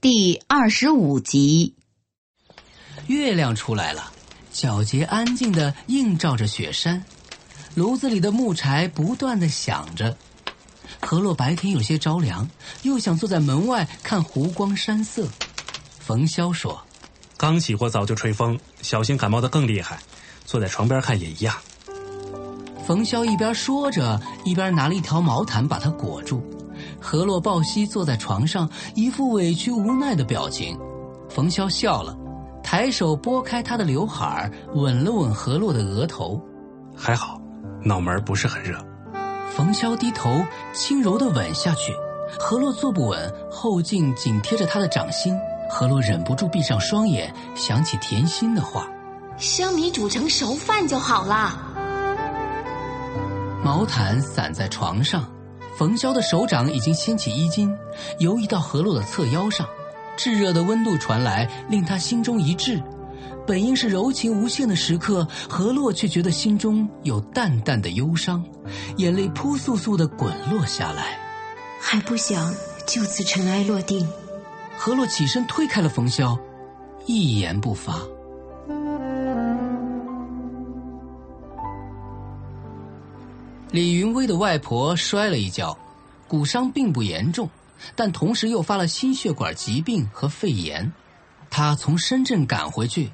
第二十五集，月亮出来了，皎洁安静的映照着雪山，炉子里的木柴不断的响着。何洛白天有些着凉，又想坐在门外看湖光山色。冯潇说：“刚洗过澡就吹风，小心感冒的更厉害。坐在床边看也一样。”冯潇一边说着，一边拿了一条毛毯把它裹住。何洛抱膝坐在床上，一副委屈无奈的表情。冯潇笑了，抬手拨开他的刘海吻了吻何洛的额头。还好，脑门不是很热。冯潇低头轻柔的吻下去，何洛坐不稳，后颈紧贴着他的掌心。何洛忍不住闭上双眼，想起甜心的话：“生米煮成熟饭就好了。”毛毯散在床上。冯潇的手掌已经掀起衣襟，游移到何洛的侧腰上，炙热的温度传来，令他心中一滞。本应是柔情无限的时刻，何洛却觉得心中有淡淡的忧伤，眼泪扑簌簌的滚落下来。还不想就此尘埃落定。何洛起身推开了冯潇，一言不发。李云威的外婆摔了一跤，骨伤并不严重，但同时诱发了心血管疾病和肺炎。他从深圳赶回去，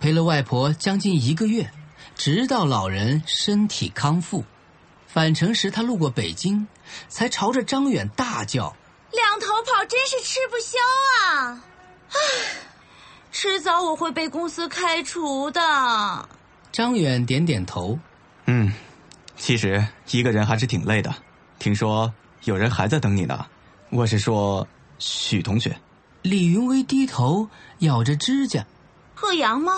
陪了外婆将近一个月，直到老人身体康复。返程时，他路过北京，才朝着张远大叫：“两头跑真是吃不消啊！唉，迟早我会被公司开除的。”张远点点头，嗯。其实一个人还是挺累的，听说有人还在等你呢。我是说，许同学。李云威低头咬着指甲。贺阳吗？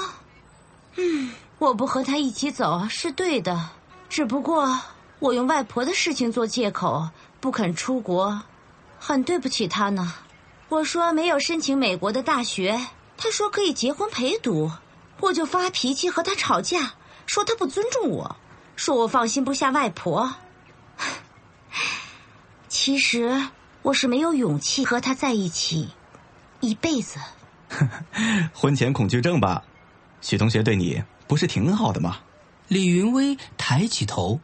嗯，我不和他一起走是对的，只不过我用外婆的事情做借口不肯出国，很对不起他呢。我说没有申请美国的大学，他说可以结婚陪读，我就发脾气和他吵架，说他不尊重我。说我放心不下外婆，其实我是没有勇气和他在一起一辈子。婚前恐惧症吧？许同学对你不是挺好的吗？李云威抬起头，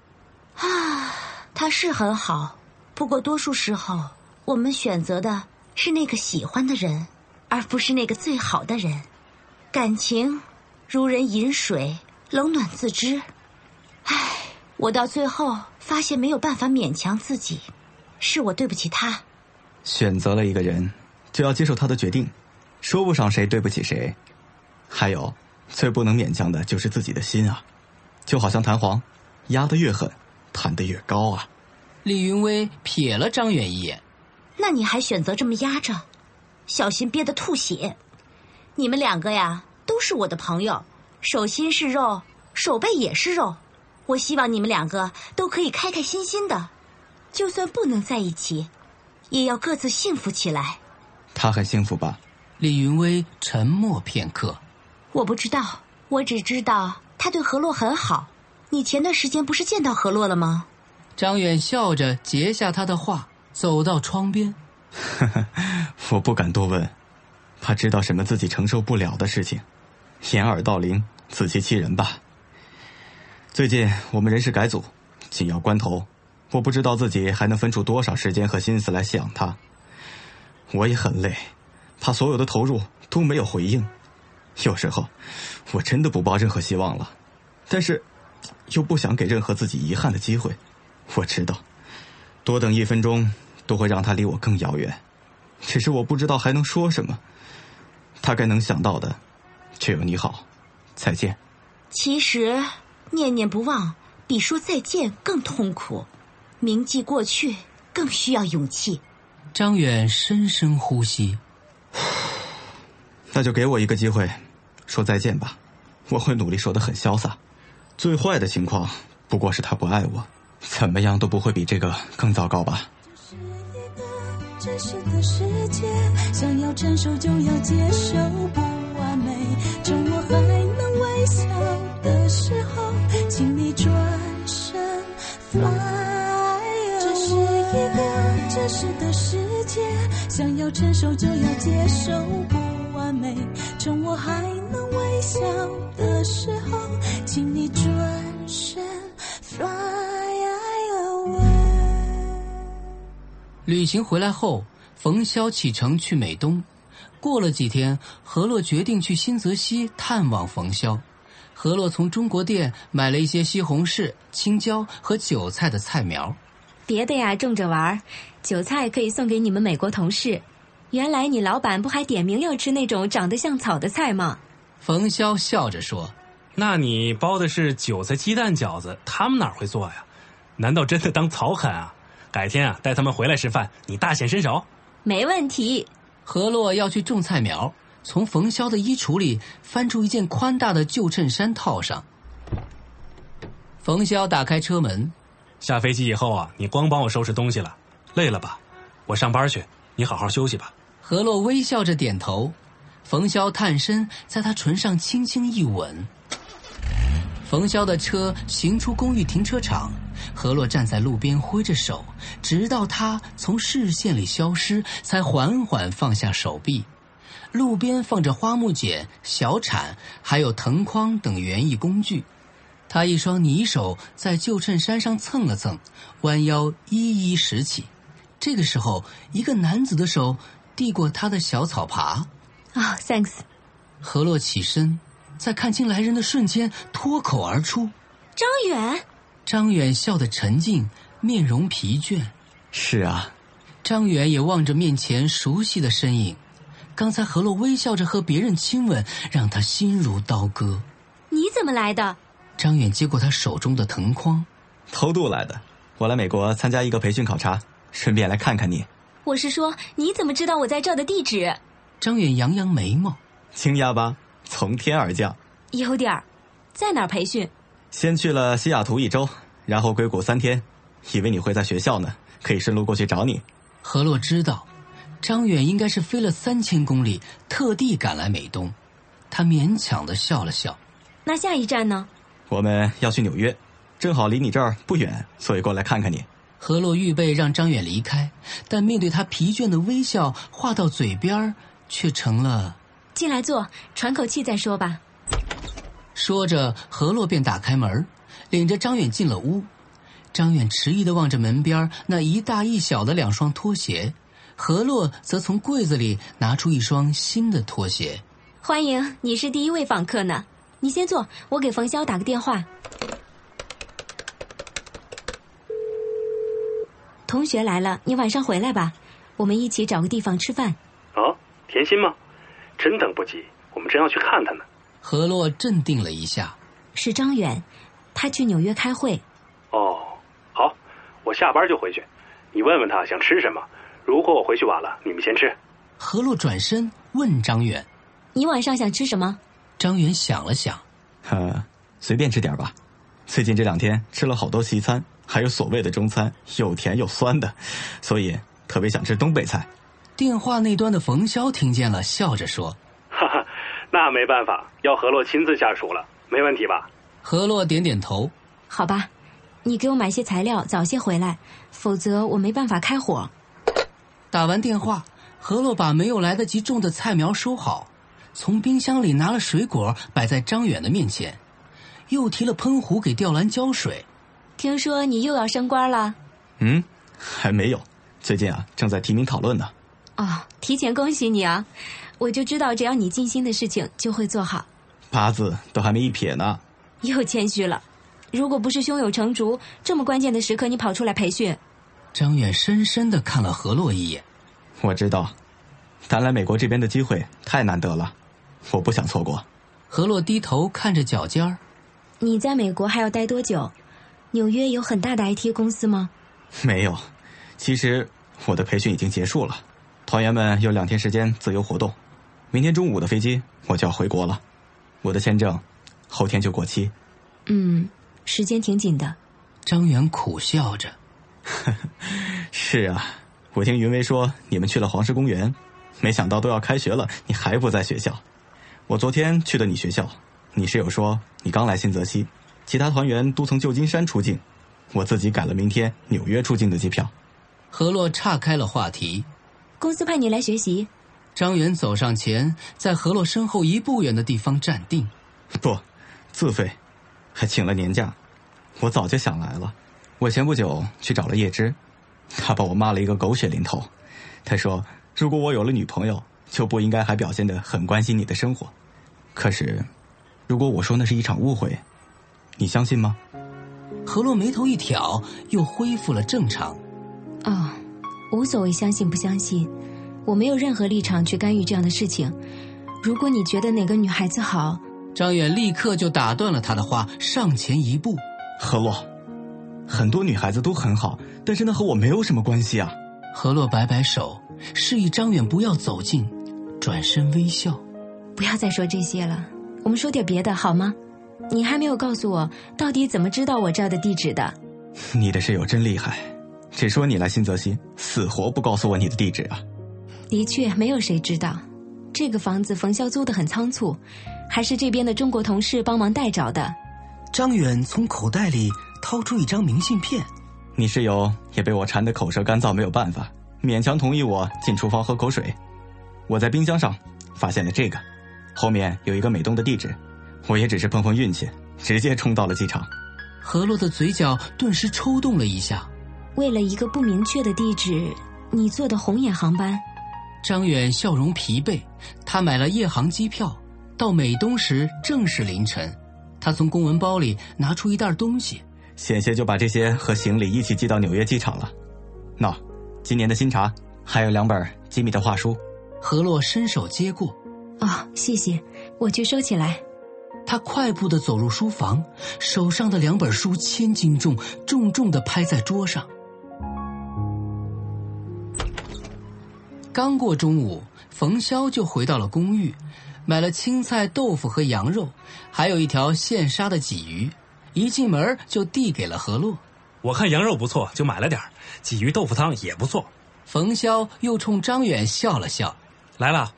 啊，他是很好，不过多数时候我们选择的是那个喜欢的人，而不是那个最好的人。感情如人饮水，冷暖自知。唉，我到最后发现没有办法勉强自己，是我对不起他。选择了一个人，就要接受他的决定，说不上谁对不起谁。还有，最不能勉强的就是自己的心啊，就好像弹簧，压得越狠，弹得越高啊。李云威瞥了张远一眼，那你还选择这么压着，小心憋得吐血。你们两个呀，都是我的朋友，手心是肉，手背也是肉。我希望你们两个都可以开开心心的，就算不能在一起，也要各自幸福起来。他很幸福吧？李云威沉默片刻。我不知道，我只知道他对何洛很好。你前段时间不是见到何洛了吗？张远笑着截下他的话，走到窗边。我不敢多问，怕知道什么自己承受不了的事情。掩耳盗铃，自欺欺人吧。最近我们人事改组，紧要关头，我不知道自己还能分出多少时间和心思来想他。我也很累，怕所有的投入都没有回应。有时候，我真的不抱任何希望了，但是，又不想给任何自己遗憾的机会。我知道，多等一分钟都会让他离我更遥远。只是我不知道还能说什么。他该能想到的，只有你好，再见。其实。念念不忘比说再见更痛苦，铭记过去更需要勇气。张远深深呼吸。那就给我一个机会，说再见吧。我会努力说的很潇洒。最坏的情况不过是他不爱我，怎么样都不会比这个更糟糕吧。真实的世界，想要承受就要接受不要承受就要接受不完美。趁我还能微笑的时候，请你转身 fly away。旅行回来后，冯潇启程去美东。过了几天，何洛决定去新泽西探望冯潇。何洛从中国店买了一些西红柿、青椒和韭菜的菜苗。别的呀，种着玩儿。韭菜可以送给你们美国同事。原来你老板不还点名要吃那种长得像草的菜吗？冯潇笑着说那你包的是韭菜鸡蛋饺子，他们哪会做呀？难道真的当草啃啊？改天啊，带他们回来吃饭，你大显身手。没问题。：“何洛要去种菜苗。”从冯潇的衣橱里翻出一件宽大的旧衬衫套上。冯潇打开车门，下飞机以后啊，你光帮我收拾东西了，累了吧？我上班去，你好好休息吧。何洛微笑着点头。冯潇探身在他唇上轻轻一吻。冯潇的车行出公寓停车场，何洛站在路边挥着手，直到他从视线里消失，才缓缓放下手臂。路边放着花木剪、小铲，还有藤筐等园艺工具。他一双泥手在旧衬衫上蹭了蹭，弯腰一一拾起。这个时候，一个男子的手递过他的小草耙。啊、t h a n k s 何洛起身，在看清来人的瞬间脱口而出。张远，张远笑得沉静，面容疲倦。是啊，张远也望着面前熟悉的身影。刚才何洛微笑着和别人亲吻，让他心如刀割。你怎么来的？张远接过他手中的藤筐，偷渡来的。我来美国参加一个培训考察，顺便来看看你。我是说，你怎么知道我在这儿的地址？张远扬扬眉毛。惊讶吧？从天而降。有点儿。在哪儿培训？先去了西雅图一周，然后硅谷三天。以为你会在学校呢，可以顺路过去找你。何洛知道，张远应该是飞了三千公里，特地赶来美东。他勉强的笑了笑。那下一站呢？我们要去纽约，正好离你这儿不远，所以过来看看你。何洛预备让张远离开，但面对他疲倦的微笑，话到嘴边儿却成了。进来坐，喘口气再说吧。说着，何洛便打开门，领着张远进了屋。张远迟疑的望着门边那一大一小的两双拖鞋，何洛则从柜子里拿出一双新的拖鞋。欢迎，你是第一位访客呢。你先坐，我给冯潇打个电话。同学来了，你晚上回来吧，我们一起找个地方吃饭。哦，甜心吗？真等不及，我们正要去看他呢。何洛镇定了一下，是张远，他去纽约开会。哦，好，我下班就回去。你问问他想吃什么，如果我回去晚了，你们先吃。何洛转身问张远，你晚上想吃什么？张远想了想，呃，随便吃点吧。最近这两天吃了好多西餐，还有所谓的中餐，又甜又酸的，所以特别想吃东北菜。电话那端的冯潇听见了，笑着说哈哈，那没办法，要何洛亲自下厨了，没问题吧？：“何洛点点头。好吧，你给我买些材料，早些回来，否则我没办法开火。”打完电话，何洛把没有来得及种的菜苗收好，从冰箱里拿了水果摆在张远的面前，又提了喷壶给吊兰浇水。听说你又要升官了？嗯，还没有，最近啊正在提名讨论呢。哦，提前恭喜你啊！我就知道，只要你尽心的事情就会做好。八字都还没一撇呢。又谦虚了。如果不是胸有成竹，这么关键的时刻你跑出来培训，张远深深的看了何洛一眼。我知道，但来美国这边的机会太难得了，我不想错过。何洛低头看着脚尖儿，你在美国还要待多久？纽约有很大的 IT 公司吗？没有，其实我的培训已经结束了，团员们有两天时间自由活动。明天中午的飞机我就要回国了，我的签证后天就过期。嗯，时间挺紧的。张远苦笑着。是啊，我听云薇说你们去了黄石公园，没想到都要开学了，你还不在学校。我昨天去的你学校，你室友说你刚来新泽西，其他团员都从旧金山出境，我自己改了明天纽约出境的机票。何洛岔开了话题。公司派你来学习。张远走上前，在何洛身后一步远的地方站定。不，自费，还请了年假。我早就想来了。我前不久去找了叶芝，他把我骂了一个狗血淋头。他说，如果我有了女朋友，就不应该还表现得很关心你的生活。可是，如果我说那是一场误会，你相信吗？何洛眉头一挑，又恢复了正常。哦，无所谓相信不相信，我没有任何立场去干预这样的事情。如果你觉得哪个女孩子好，张远立刻就打断了他的话，上前一步。何洛，很多女孩子都很好，但是那和我没有什么关系啊。何洛摆摆手，示意张远不要走近，转身微笑。不要再说这些了，我们说点别的好吗？你还没有告诉我，到底怎么知道我这儿的地址的？你的室友真厉害。只说你来新泽西，死活不告诉我你的地址啊！的确，没有谁知道。这个房子冯潇租的很仓促，还是这边的中国同事帮忙代找的。张远从口袋里掏出一张明信片，你室友也被我馋得口舌干燥，没有办法，勉强同意我进厨房喝口水。我在冰箱上发现了这个，后面有一个美东的地址，我也只是碰碰运气，直接冲到了机场。何洛的嘴角顿时抽动了一下。为了一个不明确的地址，你坐的红眼航班。张远笑容疲惫，他买了夜航机票，到美东时正是凌晨。他从公文包里拿出一袋东西，险些就把这些和行李一起寄到纽约机场了。喏，今年的新茶，还有两本机密的画书。何洛伸手接过，哦，谢谢，我去收起来。他快步的走入书房，手上的两本书千斤重，重重的拍在桌上。刚过中午，冯潇就回到了公寓，买了青菜、豆腐和羊肉，还有一条现杀的鲫鱼。一进门就递给了何洛。我看羊肉不错，就买了点鲫鱼豆腐汤也不错。冯潇又冲张远笑了笑：“来了，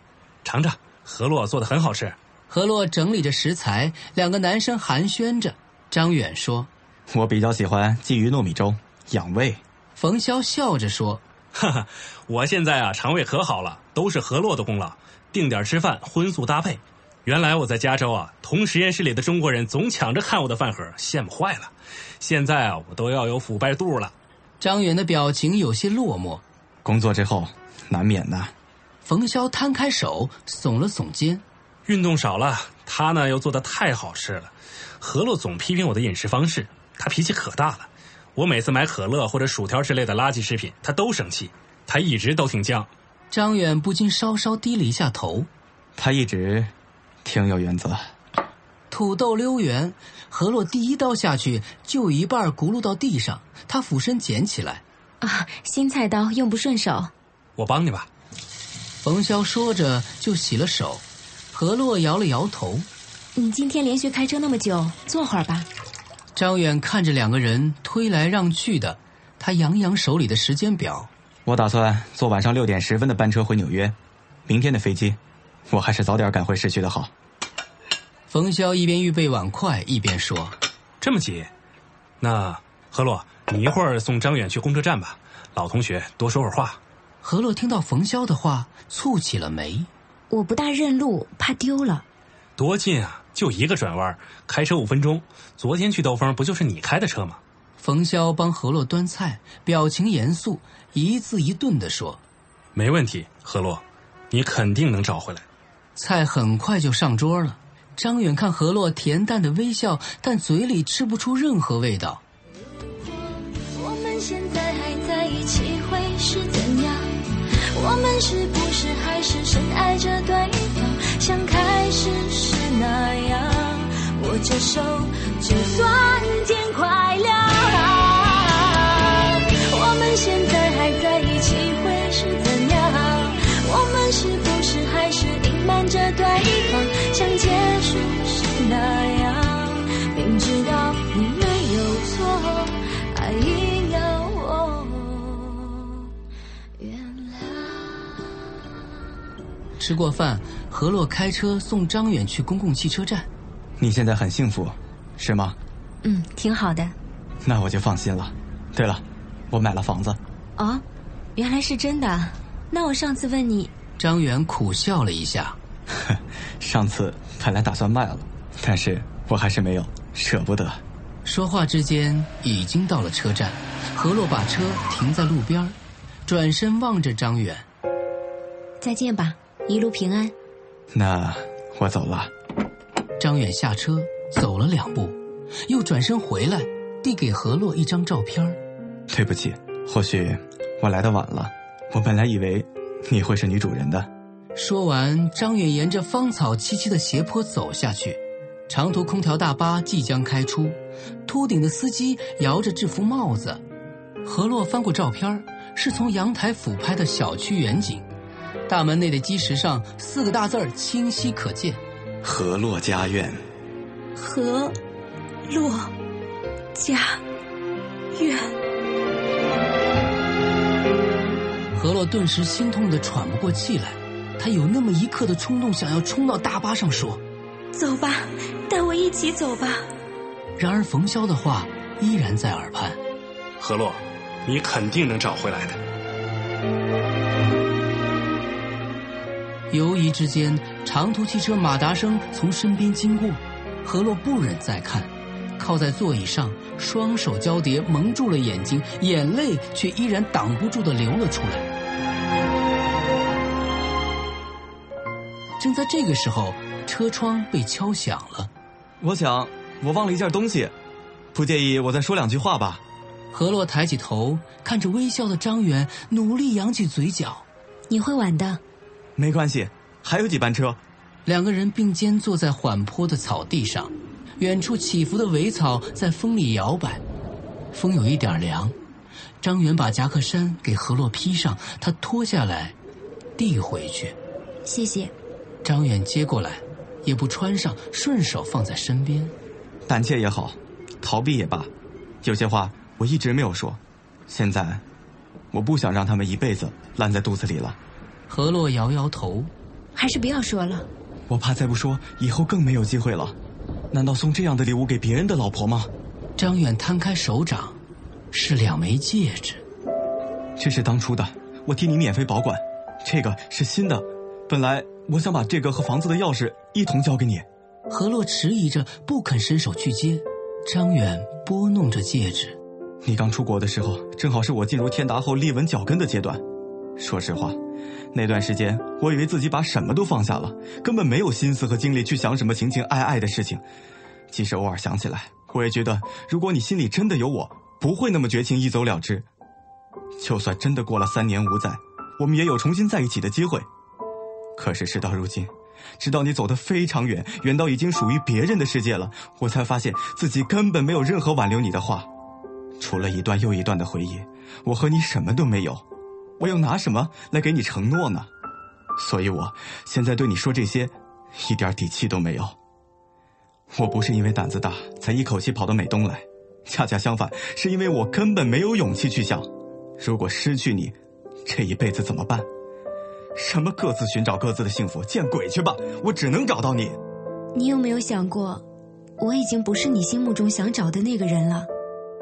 尝尝，何洛做的很好吃。”何洛整理着食材，两个男生寒暄着。张远说：“我比较喜欢鲫鱼糯米粥，养胃。”冯潇笑着说。哈哈，我现在啊肠胃可好了，都是何洛的功劳。定点吃饭，荤素搭配。原来我在加州啊，同实验室里的中国人总抢着看我的饭盒，羡慕坏了。现在啊，我都要有腐败肚了。张远的表情有些落寞。工作之后，难免的。冯潇摊开手，耸了耸肩。运动少了，他呢又做的太好吃了。何洛总批评我的饮食方式，他脾气可大了。我每次买可乐或者薯条之类的垃圾食品，他都生气。他一直都挺犟。张远不禁稍稍低了一下头。他一直挺有原则。土豆溜圆，何洛第一刀下去就有一半轱辘到地上，他俯身捡起来。啊，新菜刀用不顺手，我帮你吧。冯潇说着就洗了手。何洛摇了摇头。你今天连续开车那么久，坐会儿吧。张远看着两个人推来让去的，他扬扬手里的时间表。我打算坐晚上六点十分的班车回纽约，明天的飞机，我还是早点赶回市区的好。冯潇一边预备碗筷一边说：“这么急？那何洛，你一会儿送张远去公车站吧。老同学多说会儿话。”何洛听到冯潇的话，蹙起了眉。我不大认路，怕丢了。多近啊！就一个转弯，开车五分钟。昨天去兜风不就是你开的车吗？冯潇帮何洛端菜，表情严肃，一字一顿的说：“没问题，何洛，你肯定能找回来。”菜很快就上桌了。张远看何洛恬淡的微笑，但嘴里吃不出任何味道。我们现在还在一起会是怎样？我们是不是还是深爱着手就算天快亮我们现在还在一起会是怎样？我们是不是还是隐瞒着对方？像结束时那样明知道你没有错还硬要我原谅。吃过饭何洛开车送张远去公共汽车站。你现在很幸福，是吗？嗯，挺好的。那我就放心了。对了，我买了房子。哦，原来是真的。那我上次问你，张远苦笑了一下。上次本来打算卖了，但是我还是没有，舍不得。说话之间，已经到了车站。何洛把车停在路边，转身望着张远：“再见吧，一路平安。”那我走了。张远下车走了两步，又转身回来，递给何洛一张照片。对不起，或许我来的晚了。我本来以为你会是女主人的。说完，张远沿着芳草萋萋的斜坡走下去。长途空调大巴即将开出，秃顶的司机摇着制服帽子。何洛翻过照片，是从阳台俯拍的小区远景。大门内的基石上四个大字儿清晰可见：“何洛家院。”何洛家院。何洛顿时心痛的喘不过气来，他有那么一刻的冲动，想要冲到大巴上说：“走吧，带我一起走吧。”然而冯潇的话依然在耳畔：“何洛，你肯定能找回来的。”犹疑之间，长途汽车马达声从身边经过，何洛不忍再看，靠在座椅上，双手交叠，蒙住了眼睛，眼泪却依然挡不住的流了出来。正在这个时候，车窗被敲响了。我想，我忘了一件东西，不介意我再说两句话吧？何洛抬起头，看着微笑的张远，努力扬起嘴角。你会晚的。没关系，还有几班车。两个人并肩坐在缓坡的草地上，远处起伏的苇草在风里摇摆，风有一点凉。张远把夹克衫给何洛披上，他脱下来，递回去。谢谢。张远接过来，也不穿上，顺手放在身边。胆怯也好，逃避也罢，有些话我一直没有说。现在，我不想让他们一辈子烂在肚子里了。何洛摇摇头，还是不要说了。我怕再不说，以后更没有机会了。难道送这样的礼物给别人的老婆吗？张远摊开手掌，是两枚戒指。这是当初的，我替你免费保管。这个是新的，本来。我想把这个和房子的钥匙一同交给你。何洛迟疑着不肯伸手去接，张远拨弄着戒指。你刚出国的时候，正好是我进入天达后立稳脚跟的阶段。说实话，那段时间我以为自己把什么都放下了，根本没有心思和精力去想什么情情爱爱的事情。即使偶尔想起来，我也觉得，如果你心里真的有我，不会那么绝情一走了之。就算真的过了三年五载，我们也有重新在一起的机会。可是事到如今，直到你走得非常远，远到已经属于别人的世界了，我才发现自己根本没有任何挽留你的话，除了一段又一段的回忆，我和你什么都没有，我又拿什么来给你承诺呢？所以我现在对你说这些，一点底气都没有。我不是因为胆子大才一口气跑到美东来，恰恰相反，是因为我根本没有勇气去想，如果失去你，这一辈子怎么办？什么各自寻找各自的幸福，见鬼去吧！我只能找到你。你有没有想过，我已经不是你心目中想找的那个人了？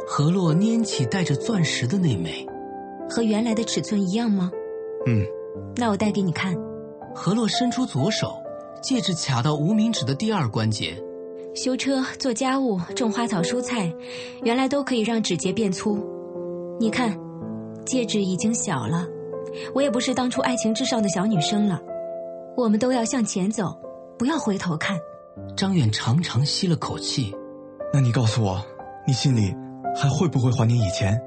何洛拈起带着钻石的那枚，和原来的尺寸一样吗？嗯。那我戴给你看。何洛伸出左手，戒指卡到无名指的第二关节。修车、做家务、种花草蔬菜，原来都可以让指节变粗。你看，戒指已经小了。我也不是当初爱情至上的小女生了，我们都要向前走，不要回头看。张远长长吸了口气，那你告诉我，你心里还会不会怀念以前？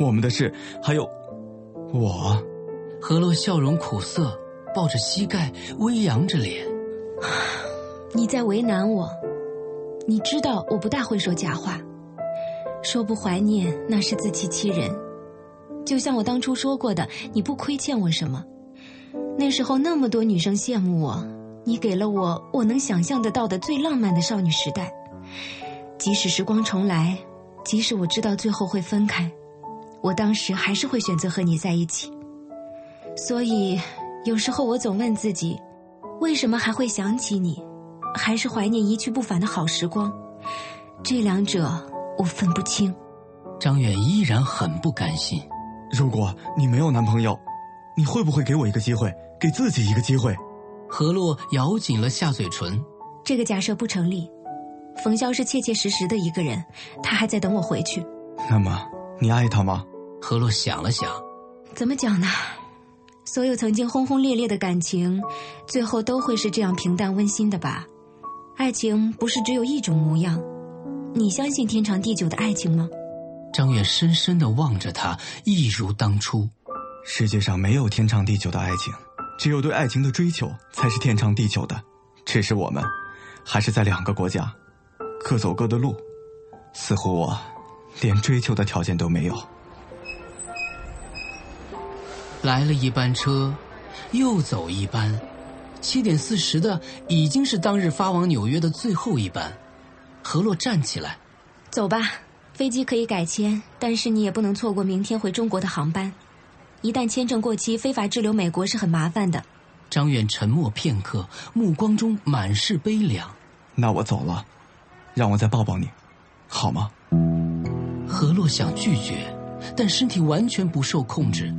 我们的事，还有我。何洛笑容苦涩，抱着膝盖，微扬着脸。你在为难我，你知道我不大会说假话，说不怀念那是自欺欺人。就像我当初说过的，你不亏欠我什么。那时候那么多女生羡慕我，你给了我我能想象得到的最浪漫的少女时代。即使时光重来，即使我知道最后会分开，我当时还是会选择和你在一起。所以，有时候我总问自己，为什么还会想起你，还是怀念一去不返的好时光？这两者我分不清。张远依然很不甘心。如果你没有男朋友，你会不会给我一个机会，给自己一个机会？何洛咬紧了下嘴唇。这个假设不成立。冯潇是切切实实的一个人，他还在等我回去。那么，你爱他吗？何洛想了想，怎么讲呢？所有曾经轰轰烈烈的感情，最后都会是这样平淡温馨的吧？爱情不是只有一种模样。你相信天长地久的爱情吗？张远深深的望着他，一如当初。世界上没有天长地久的爱情，只有对爱情的追求才是天长地久的。只是我们，还是在两个国家。各走各的路，似乎我连追求的条件都没有。来了一班车，又走一班，七点四十的已经是当日发往纽约的最后一班。何洛站起来，走吧，飞机可以改签，但是你也不能错过明天回中国的航班。一旦签证过期，非法滞留美国是很麻烦的。张远沉默片刻，目光中满是悲凉。那我走了。让我再抱抱你，好吗？何洛想拒绝，但身体完全不受控制，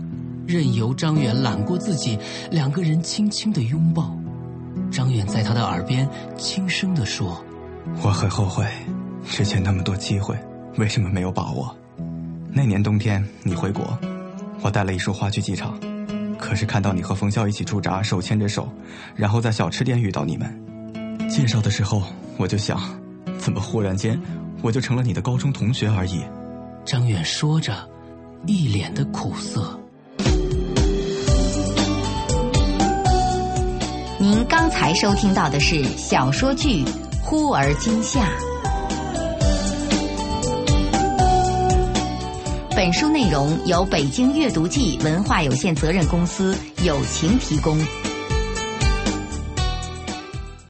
任由张远揽过自己，两个人轻轻的拥抱。张远在他的耳边轻声的说：“我很后悔，之前那么多机会，为什么没有把握？那年冬天你回国，我带了一束花去机场，可是看到你和冯潇一起驻扎，手牵着手，然后在小吃店遇到你们，介绍的时候我就想。”怎么忽然间，我就成了你的高中同学而已？张远说着，一脸的苦涩。您刚才收听到的是小说剧《忽而今夏》，本书内容由北京阅读记文化有限责任公司友情提供。